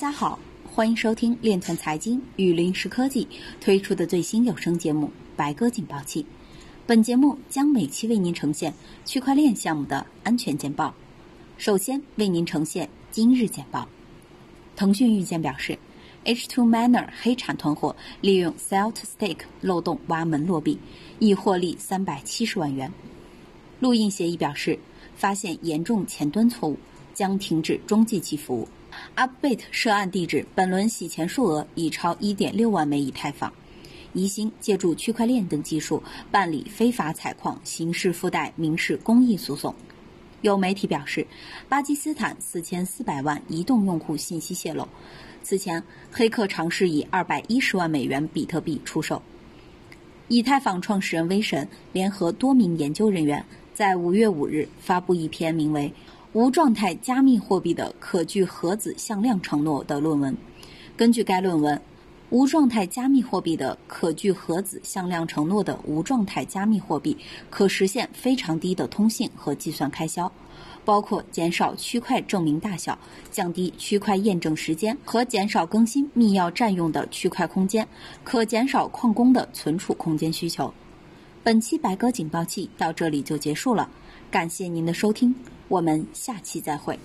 大家好，欢迎收听链团财经与临时科技推出的最新有声节目《白鸽警报器》。本节目将每期为您呈现区块链项目的安全简报。首先为您呈现今日简报。腾讯预见表示，H2 Miner 黑产团伙利用 Celt Stake 漏洞挖门落币，已获利三百七十万元。录印协议表示，发现严重前端错误，将停止中继期服务。Upbit 涉案地址本轮洗钱数额已超1.6万枚以太坊，疑心借助区块链等技术办理非法采矿刑事附带民事公益诉讼。有媒体表示，巴基斯坦4400万移动用户信息泄露。此前，黑客尝试以210万美元比特币出售。以太坊创始人威神联合多名研究人员，在5月5日发布一篇名为。无状态加密货币的可具核子向量承诺的论文。根据该论文，无状态加密货币的可具核子向量承诺的无状态加密货币可实现非常低的通信和计算开销，包括减少区块证明大小、降低区块验证时间和减少更新密钥占用的区块空间，可减少矿工的存储空间需求。本期白鸽警报器到这里就结束了，感谢您的收听。我们下期再会。